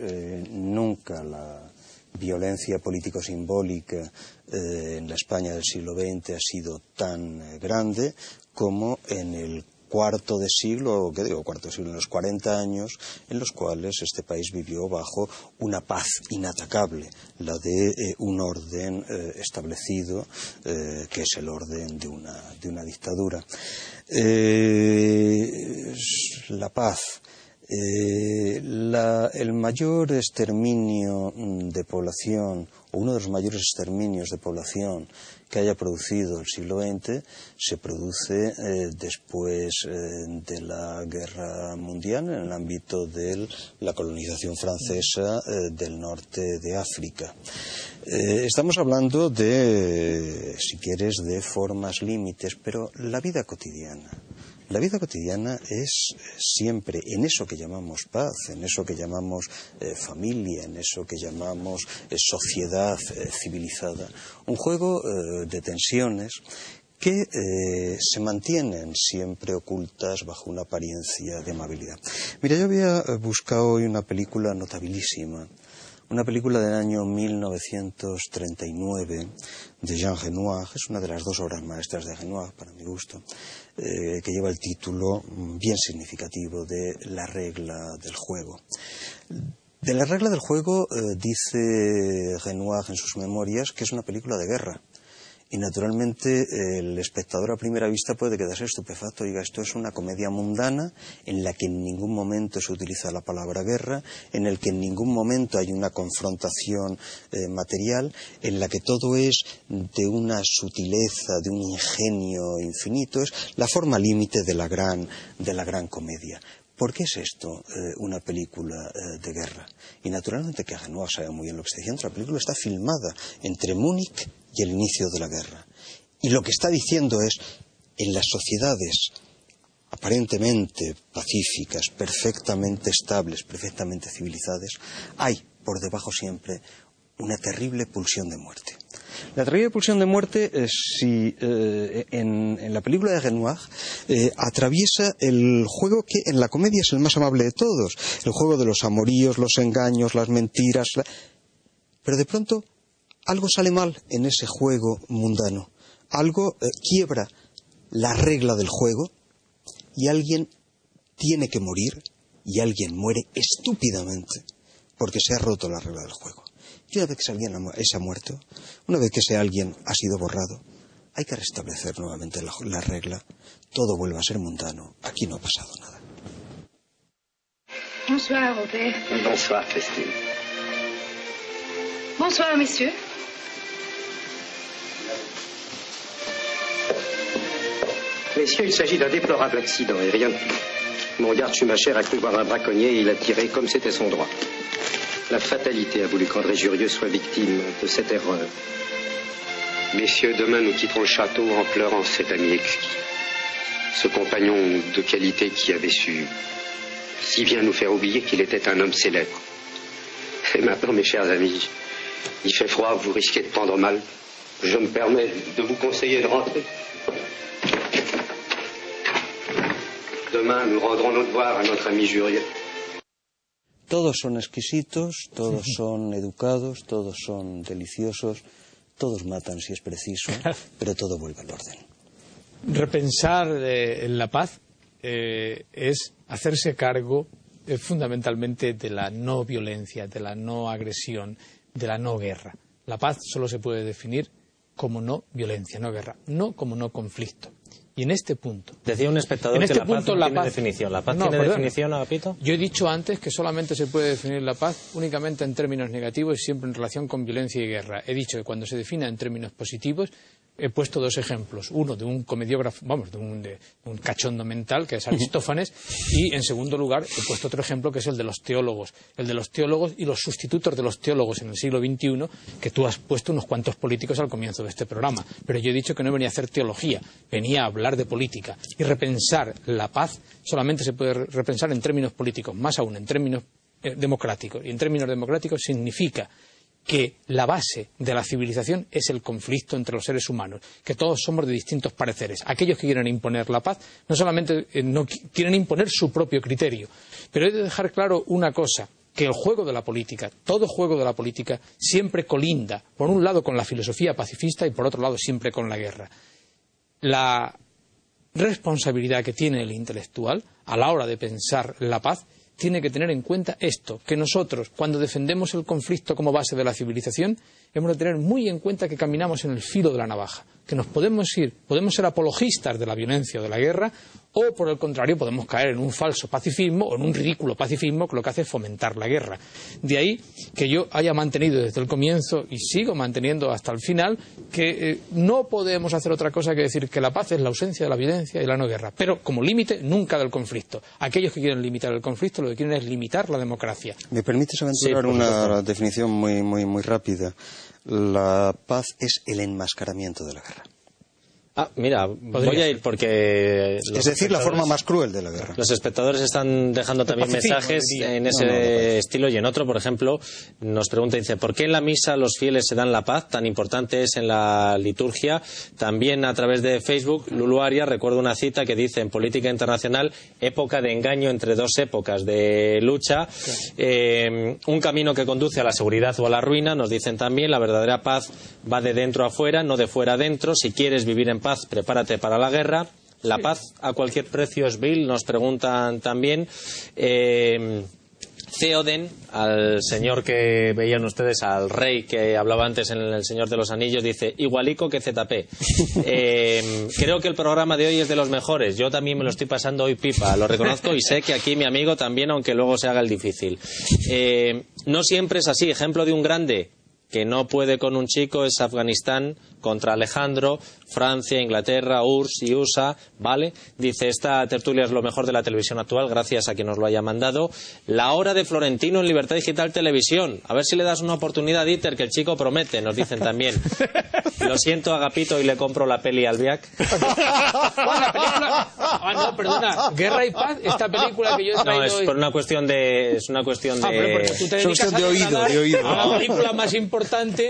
nunca la violencia político-simbólica en la España del siglo XX ha sido tan grande como en el cuarto de siglo, ¿qué digo cuarto de siglo? En los 40 años en los cuales este país vivió bajo una paz inatacable, la de eh, un orden eh, establecido, eh, que es el orden de una, de una dictadura. la paz. el mayor exterminio de población, o uno de los mayores exterminios de población que haya producido el siglo XX se produce eh, después eh, de la guerra mundial en el ámbito de la colonización francesa eh, del norte de África. estamos hablando de, si quieres, de formas límites, pero la vida cotidiana la vida cotidiana es siempre en eso que llamamos paz, en eso que llamamos eh, familia, en eso que llamamos eh, sociedad eh, civilizada, un juego de tensiones que se mantienen siempre ocultas bajo una apariencia de amabilidad. Mira, yo había buscado hoy una película notabilísima, una película del año 1939 de Jean Renoir, es una de las dos obras maestras de Renoir, para mi gusto, eh, que lleva el título bien significativo de La regla del juego. De la regla del juego eh, dice Renoir en sus memorias que es una película de guerra y naturalmente el espectador a primera vista puede quedarse estupefacto. Diga, esto es una comedia mundana en la que en ningún momento se utiliza la palabra guerra, en el que en ningún momento hay una confrontación eh, material, en la que todo es de una sutileza, de un ingenio infinito. Es la forma límite de la gran, de la gran comedia. ¿Por qué es esto eh, una película eh, de guerra? Y naturalmente que Genoa sabe muy bien lo que está diciendo. La película está filmada entre Múnich y el inicio de la guerra. Y lo que está diciendo es, en las sociedades aparentemente pacíficas, perfectamente estables, perfectamente civilizadas, hay por debajo siempre una terrible pulsión de muerte. La terrible pulsión de muerte, si, eh, en, la película de Renoir, eh, atraviesa el juego que en la comedia es el más amable de todos, el juego de los amoríos, los engaños, las mentiras. Pero de pronto algo sale mal en ese juego mundano, algo eh, quiebra la regla del juego y alguien tiene que morir y alguien muere estúpidamente porque se ha roto la regla del juego. Y una vez que ese alguien ha muerto, una vez que ese alguien ha sido borrado, hay que restablecer nuevamente la, la regla. Todo vuelve a ser mundano. Aquí no ha pasado nada. Bonsoir, Robert. Bonsoir, Christine. Bonsoir, messieurs. Messieurs, il s'agit d'un déplorable accident et rien de plus. Mon garde Schumacher a cru voir un braconnier et il a tiré comme c'était son droit. La fatalité a voulu qu'André Jurieux soit victime de cette erreur. Messieurs, demain nous quitterons le château en pleurant cet ami exquis. Ce compagnon de qualité qui avait su si bien nous faire oublier qu'il était un homme célèbre. Et maintenant, mes chers amis, il fait froid, vous risquez de prendre mal. Je me permets de vous conseiller de rentrer. Demain, nous rendrons nos devoirs à notre ami Jurieux. Todos son exquisitos, todos son educados, todos son deliciosos, todos matan si es preciso, pero todo vuelve al orden. Repensar eh, en la paz eh, es hacerse cargo eh, fundamentalmente de la no violencia, de la no agresión, de la no guerra. La paz solo se puede definir como no violencia, no guerra, no como no conflicto. Y en este punto. Decía un espectador en que este la punto, paz no la tiene paz- definición. ¿La paz No, tiene perdón. definición, Agapito? Yo he dicho antes que solamente se puede definir la paz únicamente en términos negativos y siempre en relación con violencia y guerra. He dicho que cuando se defina en términos positivos he puesto dos ejemplos. Uno de un comediógrafo, vamos, de un, de un cachondo mental, que es Aristófanes, y en segundo lugar he puesto otro ejemplo que es el de los teólogos. El de los teólogos y los sustitutos de los teólogos en el siglo XXI, que tú has puesto unos cuantos políticos al comienzo de este programa. Pero yo he dicho que no venía a hacer teología, venía a hablar de política. Y repensar la paz solamente se puede re- repensar en términos políticos, más aún en términos eh, democráticos. Y en términos democráticos significa que la base de la civilización es el conflicto entre los seres humanos, que todos somos de distintos pareceres. Aquellos que quieren imponer la paz no solamente eh, quieren imponer su propio criterio, pero hay que dejar claro una cosa, que el juego de la política, todo juego de la política, siempre colinda, por un lado con la filosofía pacifista y por otro lado siempre con la guerra. La responsabilidad que tiene el intelectual a la hora de pensar la paz tiene que tener en cuenta esto, que nosotros, cuando defendemos el conflicto como base de la civilización, hemos de tener muy en cuenta que caminamos en el filo de la navaja, que nos podemos ir, podemos ser apologistas de la violencia o de la guerra, o por el contrario podemos caer en un falso pacifismo o en un ridículo pacifismo que lo que hace es fomentar la guerra. De ahí que yo haya mantenido desde el comienzo y sigo manteniendo hasta el final que eh, no podemos hacer otra cosa que decir que la paz es la ausencia de la violencia y la no guerra, pero como límite nunca del conflicto. Aquellos que quieren limitar el conflicto lo que quieren es limitar la democracia. ¿Me permites aventurar Sí, una definición muy, muy, muy rápida? La paz es el enmascaramiento de la guerra. Ah, mira, voy a ir porque... los Es decir, la espectadores- forma más cruel de la guerra. Los espectadores están dejando también mensajes diría. en No, ese no, no, estilo y en otro, por ejemplo, nos pregunta, dice, ¿por qué en la misa los fieles se dan la paz? Tan importante es en la liturgia. También a través de Facebook, Lulu Arias recuerda una cita que dice, en política internacional, época de engaño entre dos épocas de lucha, eh, un camino que conduce a la seguridad o a la ruina, nos dicen también, la verdadera paz va de dentro a fuera, no de fuera a dentro. Si quieres vivir en paz, prepárate para la guerra. La paz a cualquier precio es vil, nos preguntan también. Eh, Theoden, al señor que veían ustedes, al rey que hablaba antes en El Señor de los Anillos, dice, igualico que ZP. Eh, creo que el programa de hoy es de los mejores. Yo también me lo estoy pasando hoy pipa, lo reconozco y sé que aquí mi amigo también, aunque luego se haga el difícil. Eh, no siempre es así. Ejemplo de un grande que no puede con un chico es Afganistán contra Alejandro, Francia, Inglaterra, URSS y USA, ¿vale? Dice, esta tertulia es lo mejor de la televisión actual, gracias a quien nos lo haya mandado. La hora de Florentino en Libertad Digital Televisión. A ver si le das una oportunidad, Dieter, que el chico promete, nos dicen también. Lo siento, Agapito, y le compro la peli al Viac. Ah, no, perdona. Guerra y paz, esta película que yo he No, traído es hoy. por una cuestión de... Es una cuestión de... Ah, pero porque tú te dedicas a trasladar a la película más importante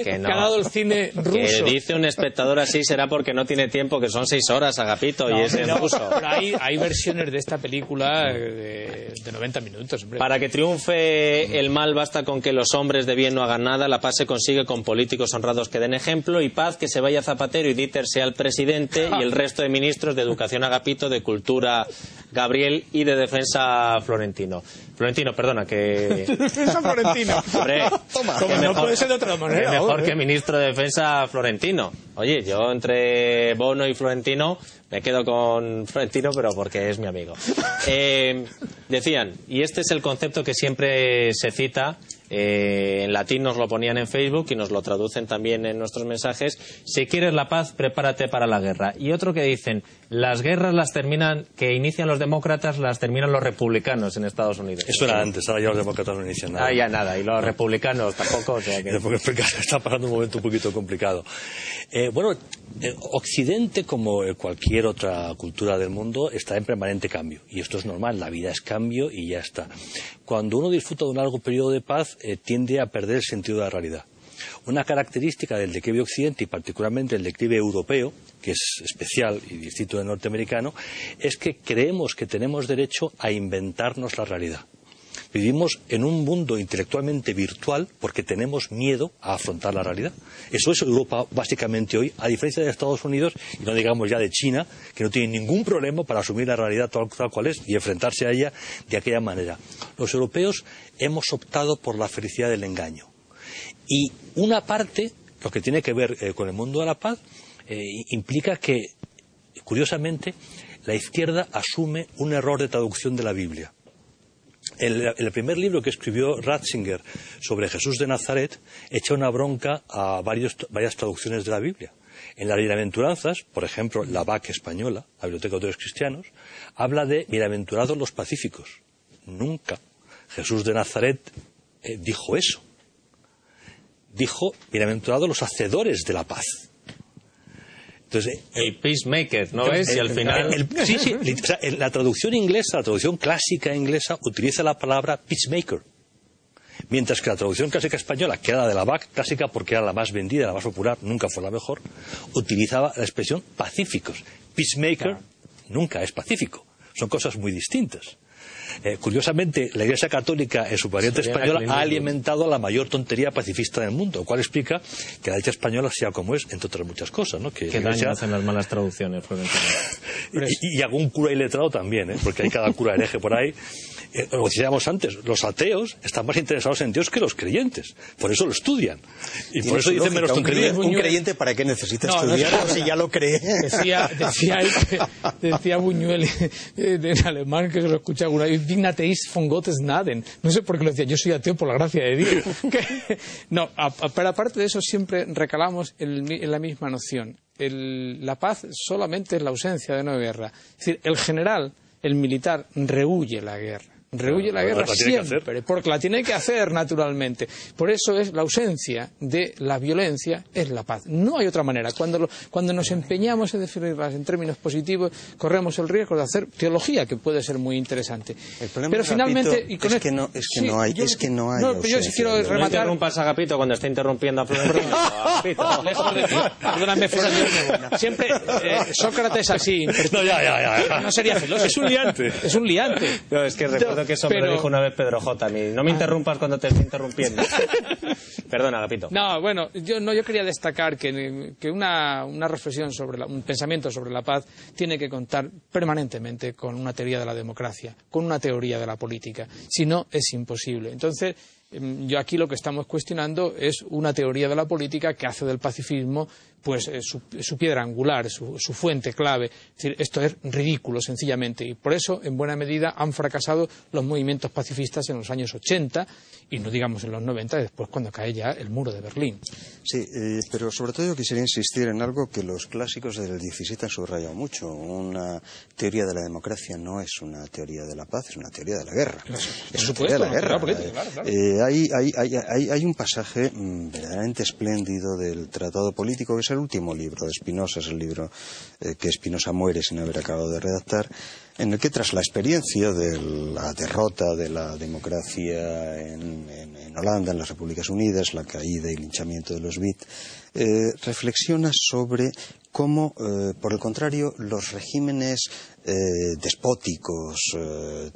que, no. ha dado el cine Que ruso. dice un espectador así será porque no tiene tiempo, que son seis horas, Agapito, y No, es en no, ruso. pero hay, hay versiones de esta película de, de 90 minutos. Hombre. Para que triunfe el mal basta con que los hombres de bien no hagan nada, la paz se consigue con políticos honrados que den ejemplo y paz que se vaya Zapatero y Dieter sea el presidente y el resto de ministros de Educación Agapito, de Cultura Gabriel y de Defensa Florentino. Florentino, perdona, que... Defensa Florentino. Hombre, Toma. que Como no puede ser de otra manera, que mejor que ministro de Defensa Florentino. Oye, yo entre Bono y Florentino me quedo con Florentino, pero porque es mi amigo. Eh, decían, y este es el concepto que siempre se cita, eh, en latín nos lo ponían en Facebook y nos lo traducen también en nuestros mensajes, si quieres la paz, prepárate para la guerra. Y otro que dicen, las guerras las terminan, que inician los demócratas, las terminan los republicanos en Estados Unidos. Eso era antes, ahora ya los demócratas no inician nada. Ah, ya nada, y los republicanos tampoco, o sea que... Porque está pasando un momento un poquito complicado. Eh, bueno, eh, Occidente, como eh, cualquier otra cultura del mundo, está en permanente cambio. Y esto es normal, la vida es cambio y ya está. Cuando uno disfruta de un largo periodo de paz, eh, tiende a perder el sentido de la realidad. Una característica del declive occidente y particularmente el declive europeo, que es especial y distinto del norteamericano, es que creemos que tenemos derecho a inventarnos la realidad. Vivimos en un mundo intelectualmente virtual porque tenemos miedo a afrontar la realidad. Eso es Europa básicamente hoy, a diferencia de Estados Unidos, y no digamos ya de China, que no tiene ningún problema para asumir la realidad tal, cual es y enfrentarse a ella de aquella manera. Los europeos hemos optado por la felicidad del engaño. Y una parte, lo que tiene que ver eh, con el mundo de la paz, eh, implica que, curiosamente, la izquierda asume un error de traducción de la Biblia. El, primer libro que escribió Ratzinger sobre Jesús de Nazaret echa una bronca a varias traducciones de la Biblia. En las bienaventuranzas, por ejemplo, la BAC española, la Biblioteca de Autores Cristianos, habla de bienaventurados los pacíficos. Nunca Jesús de Nazaret eh, dijo eso. Dijo bienaventurados los hacedores de la paz. Entonces, eh, El peacemaker, ¿no ves? Y al final... el- el- sí, sí. o sea, en la traducción inglesa, la traducción clásica inglesa, utiliza la palabra peacemaker. Mientras que la traducción clásica española, que era la de la BAC clásica porque era la más vendida, la más popular, nunca fue la mejor, utilizaba la expresión pacíficos. Peacemaker nunca es pacífico. Son cosas muy distintas. Eh, curiosamente, la Iglesia Católica en su variante española ha alimentado la mayor tontería pacifista del mundo, lo cual explica que la derecha española sea como es, entre otras muchas cosas, ¿no? Que Qué la Iglesia- daño hacen las malas traducciones, y, y algún cura iletrado también, ¿eh? porque hay cada cura hereje por ahí. Eh, lo decíamos antes, los ateos están más interesados en Dios que los creyentes. Por eso lo estudian. Y por eso dicen menos Un tonterías. creyente- Un creyente, ¿para qué necesita No, no es estudiar si ya lo cree? Decía, decía, que- decía Buñuel eh, en alemán, que se lo escucha alguna vez, von Gottes Gnaden. No sé por qué lo decía, yo soy ateo por la gracia de Dios. Que- no, a- a- pero aparte de eso siempre recalamos en, el- en la misma noción. El- la paz solamente es la ausencia de una guerra. Es decir, el general, el militar, rehuye la guerra. Rehuye la guerra la siempre, porque la tiene que hacer naturalmente. Por eso es la ausencia de la violencia es la paz. No hay otra manera. Cuando, lo- cuando nos empeñamos en definirlas en términos positivos, corremos el riesgo de hacer teología, que puede ser muy interesante. problema, Pero finalmente, y con es esto- que no- es que Sí, no hay- yo- es que no hay pero yo sí quiero de- No rematar. interrumpas a Agapito cuando está interrumpiendo a Florentino. Perdóname, Florentino. Siempre eh, Sócrates así. No, ya, ya, ya. No sería filósofo. Es un liante. Es un liante. No, es que recuerdo que eso me lo dijo una vez Pedro J. No me interrumpas cuando te estoy interrumpiendo. Perdona, Agapito. No, bueno, yo, no, yo quería destacar que, que una, una reflexión sobre la- un pensamiento sobre la paz tiene que contar permanentemente con una teoría de la democracia, con una teoría de la política. Si no, es imposible. Entonces, yo aquí lo que estamos cuestionando es una teoría de la política que hace del pacifismo pues eh, su, su piedra angular, su, su fuente clave. Es decir, esto es ridículo, sencillamente. Y por eso, en buena medida, han fracasado los movimientos pacifistas en los años 80 y no digamos en los 90, después cuando cae ya el muro de Berlín. Sí, eh, pero sobre todo yo quisiera insistir en algo que los clásicos del 17 han subrayado mucho. Una teoría de la democracia no es una teoría de la paz, es una teoría de la guerra. Es una teoría de la guerra. política, claro, claro. Eh, hay, hay, hay, hay, hay un pasaje mm, verdaderamente espléndido del Tratado Político, que es el último libro de Spinoza, es el libro eh, que Spinoza muere sin haber acabado de redactar, en el que tras la experiencia de la derrota de la democracia en, Holanda, en las Repúblicas Unidas, la caída y linchamiento de los BIT, eh, reflexiona sobre cómo, eh, por el contrario, los regímenes eh, despóticos,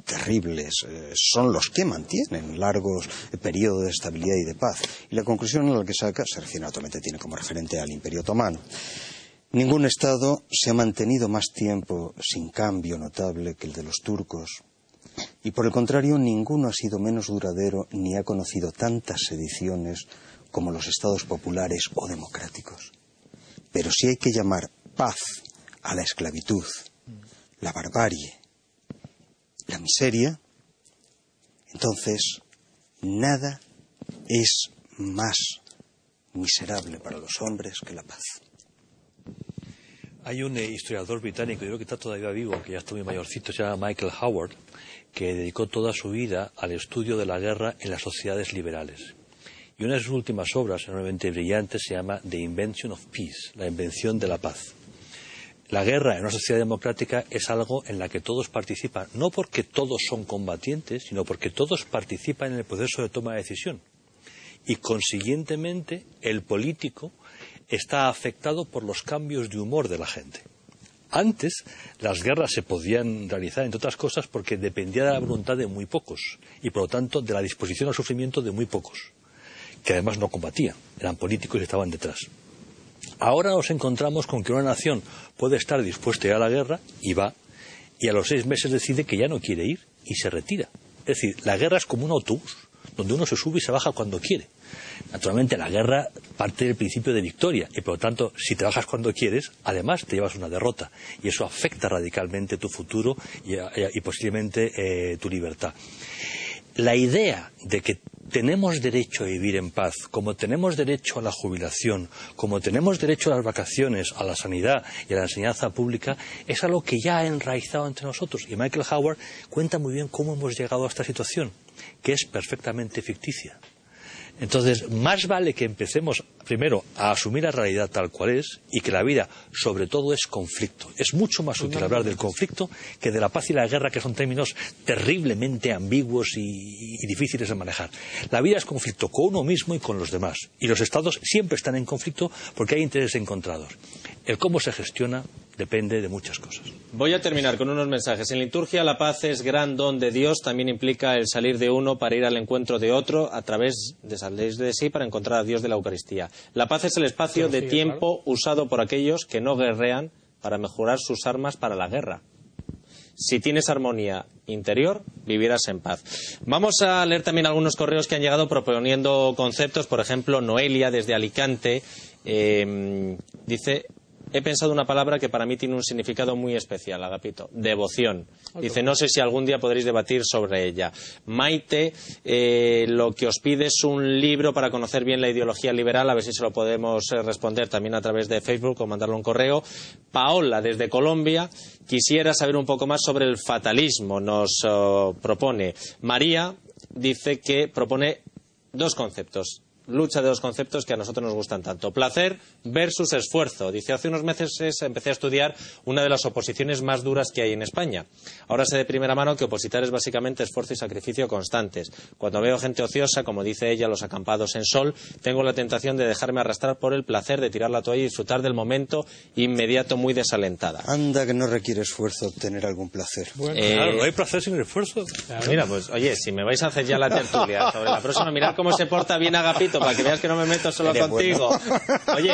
terribles, son los que mantienen largos periodos de estabilidad y de paz. Y la conclusión a la que saca se refiere naturalmente, tiene como referente al Imperio Otomano. Ningún Estado se ha mantenido más tiempo sin cambio notable que el de los turcos. Y por el contrario, ninguno ha sido menos duradero ni ha conocido tantas sediciones como los estados populares o democráticos. Pero si hay que llamar paz a la esclavitud, la barbarie, la miseria, entonces nada es más miserable para los hombres que la paz. Hay un eh, historiador británico, yo creo que está todavía vivo, que ya está muy mayorcito, se llama Michael Howard, que dedicó toda su vida al estudio de la guerra en las sociedades liberales. Y una de sus últimas obras, enormemente brillante, se llama The Invention of Peace, la invención de la paz. La guerra en una sociedad democrática es algo en la que todos participan, no porque todos son combatientes, sino porque todos participan en el proceso de toma de decisión. Y consiguientemente, el político está afectado por los cambios de humor de la gente. Antes, las guerras se podían realizar, entre otras cosas, porque dependía de la voluntad de muy pocos y, por lo tanto, de la disposición al sufrimiento de muy pocos, que además no combatían, eran políticos y estaban detrás. Ahora nos encontramos con que una nación puede estar dispuesta a ir a la guerra y va, y a los seis meses decide que ya no quiere ir y se retira. Es decir, la guerra es como un autobús, donde uno se sube y se baja cuando quiere. Naturalmente, la guerra parte del principio de victoria y, por lo tanto, si te bajas cuando quieres, además te llevas una derrota y eso afecta radicalmente tu futuro y, y posiblemente eh, tu libertad. La idea de que tenemos derecho a vivir en paz, como tenemos derecho a la jubilación, como tenemos derecho a las vacaciones, a la sanidad y a la enseñanza pública, es algo que ya ha enraizado entre nosotros. Y Michael Howard cuenta muy bien cómo hemos llegado a esta situación, que es perfectamente ficticia. Entonces, más vale que empecemos primero, a asumir la realidad tal cual es y que la vida, sobre todo, es conflicto. Es mucho más útil hablar del conflicto que de la paz y la guerra, que son términos terriblemente ambiguos y, difíciles de manejar. La vida es conflicto con uno mismo y con los demás. Y los estados siempre están en conflicto porque hay intereses encontrados. El cómo se gestiona depende de muchas cosas. Voy a terminar con unos mensajes. En liturgia la paz es gran don de Dios, también implica el salir de uno para ir al encuentro de otro a través de salir de sí para encontrar a Dios de la Eucaristía. La paz es el espacio de tiempo usado por aquellos que no guerrean para mejorar sus armas para la guerra. Si tienes armonía interior, vivirás en paz. Vamos a leer también algunos correos que han llegado proponiendo conceptos. Por ejemplo, Noelia desde Alicante eh, dice he pensado una palabra que para mí tiene un significado muy especial, Agapito. Devoción. Dice, no sé si algún día podréis debatir sobre ella. Maite, eh, lo que os pide es un libro para conocer bien la ideología liberal, a ver si se lo podemos eh, responder también a través de Facebook o mandarle un correo. Paola, desde Colombia, quisiera saber un poco más sobre el fatalismo, nos oh, propone. María dice que propone dos conceptos lucha de dos conceptos que a nosotros nos gustan tanto. Placer versus esfuerzo. Dice, hace unos meses empecé a estudiar una de las oposiciones más duras que hay en España. Ahora sé de primera mano que opositar es básicamente esfuerzo y sacrificio constantes. Cuando veo gente ociosa, como dice ella, los acampados en sol, tengo la tentación de dejarme arrastrar por el placer de tirar la toalla y disfrutar del momento inmediato muy desalentada. Anda que no requiere esfuerzo obtener algún placer. Eh, claro, ¿hay placer sin esfuerzo? Mira, pues, oye, si me vais a hacer ya la tertulia sobre la próxima, mirad cómo se porta bien Agapito para que veas que no me meto solo Eres contigo. Oye,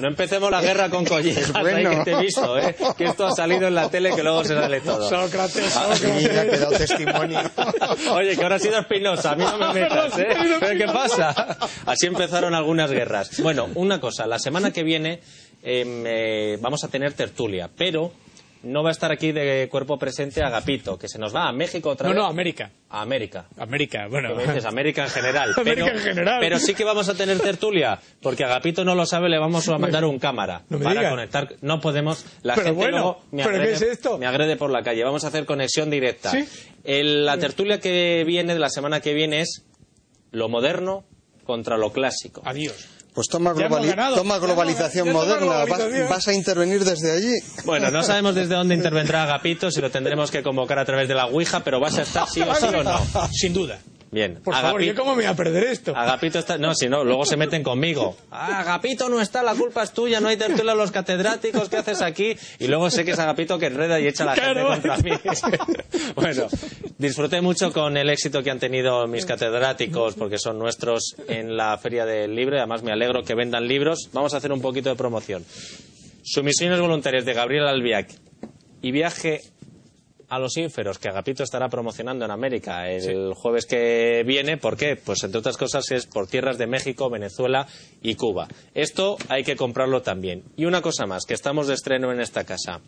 no empecemos la guerra con collejas, bueno. ahí que te he visto, ¿eh? Que esto ha salido en la tele que luego se sale todo. Sócrates, Mira, que he dado testimonio. Oye, que ahora ha sido Espinosa, a mí no me metas, ¿eh? ¿Pero qué pasa? Así empezaron algunas guerras. Bueno, una cosa, la semana que viene em, eh, vamos a tener tertulia, pero no va a estar aquí de cuerpo presente Agapito, que se nos va a México otra No, vez. no, América. A América. América, bueno. Dices América en general. América pero, en general. pero sí que vamos a tener tertulia, porque Agapito no lo sabe, le vamos a mandar un cámara No me para conectar. No podemos, la Pero gente bueno, luego me ¿pero agrede, qué es esto? me agrede por la calle. Vamos a hacer conexión directa. ¿Sí? El- la tertulia que viene, de la semana que viene, es lo moderno contra lo clásico. Adiós. Pues toma, globali- Ya globalización ya moderna. Vas-. Vas, a intervenir desde allí. Bueno, no sabemos desde dónde intervendrá Agapito, si lo tendremos que convocar a través de la Ouija, pero vas a estar sí o sí o no. Sin duda. Bien. Por favor, ¿yo cómo me voy a perder esto? Agapito está. No, si no, luego se meten conmigo. Ah, Agapito no está, la culpa es tuya, no hay tertulia a los catedráticos, ¿qué haces aquí? Y luego sé que es Agapito que enreda y echa a la Claro. gente contra mí. bueno, disfruté mucho con el éxito que han tenido mis catedráticos, porque son nuestros en la Feria del Libro, y además me alegro que vendan libros. Vamos a hacer un poquito de promoción. Sumisiones voluntarias de Gabriel Albiac y viaje a los ínferos que Agapito estará promocionando en América el jueves que viene. ¿Por qué? Pues entre otras cosas es por tierras de México, Venezuela y Cuba. Esto hay que comprarlo también. Y una cosa más, que estamos de estreno en esta casa.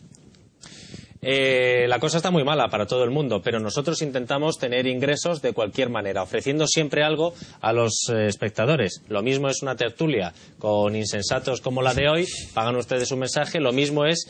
Eh, la cosa está muy mala para todo el mundo, pero nosotros intentamos tener ingresos de cualquier manera, ofreciendo siempre algo a los eh, espectadores. Lo mismo es una tertulia con insensatos como la de hoy, pagan ustedes un mensaje, lo mismo es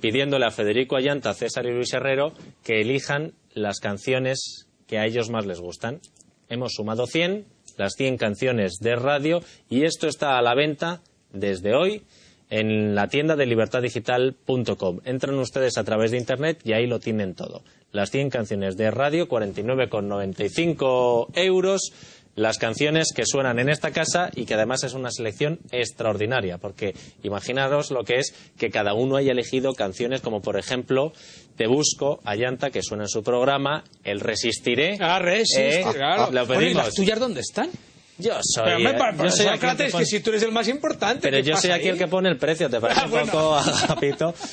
pidiéndole a Federico Ayanta, César y Luis Herrero que elijan las canciones que a ellos más les gustan. Hemos sumado 100, las 100 canciones de radio, y esto está a la venta desde hoy en la tienda de libertaddigital.com. Entran ustedes a través de Internet y ahí lo tienen todo. Las 100 canciones de radio, 49,95 euros. Las canciones que suenan en esta casa y que además es una selección extraordinaria, porque imaginaros lo que es que cada uno haya elegido canciones como, por ejemplo, Te Busco, Ayanta, que suena en su programa, El Resistiré. Ah, resiste, Eh, claro. Lo Bueno, ¿y pedimos. las tuyas dónde están? Yo soy, Pero, para, yo soy el que Sócrates, que, si tú eres el más importante. pero ¿qué yo soy aquí el ahí? que pone el precio, ¿te parece Ah, un bueno. poco agapito?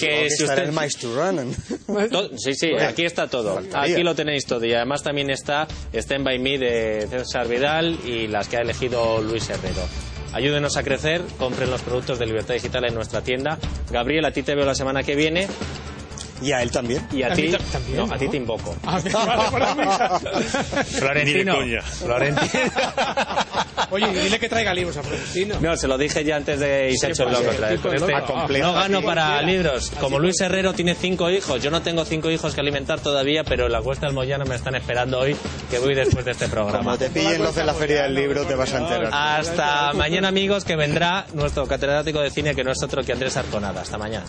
Que que si usted... el Maisturranen. To- Sí, sí, Bueno, aquí está todo. faltaría. Aquí lo tenéis todo. Y además también está Stand By Me de César Vidal y las que ha elegido Luis Herrero. Ayúdenos a crecer, compren los productos de Libertad Digital en nuestra tienda. Gabriel, a ti te veo la semana que viene Y a él también. y a, A ti también, no, a ¿no? ti te invoco. Vale. Florentino. Florentino. Oye, dile que traiga libros a Florentino. No, se lo dije ya antes de y se ha hecho el loco otra vez. Este no gano para libros. Como Luis Herrero tiene cinco hijos, yo no tengo cinco hijos que alimentar todavía, pero en la Cuesta del Moyano me están esperando hoy que voy después de este programa. Como te pillen los de la feria del libro te vas a enterar. Hasta mañana amigos que vendrá nuestro catedrático de cine que no es otro que Andrés Arconada. Hasta mañana.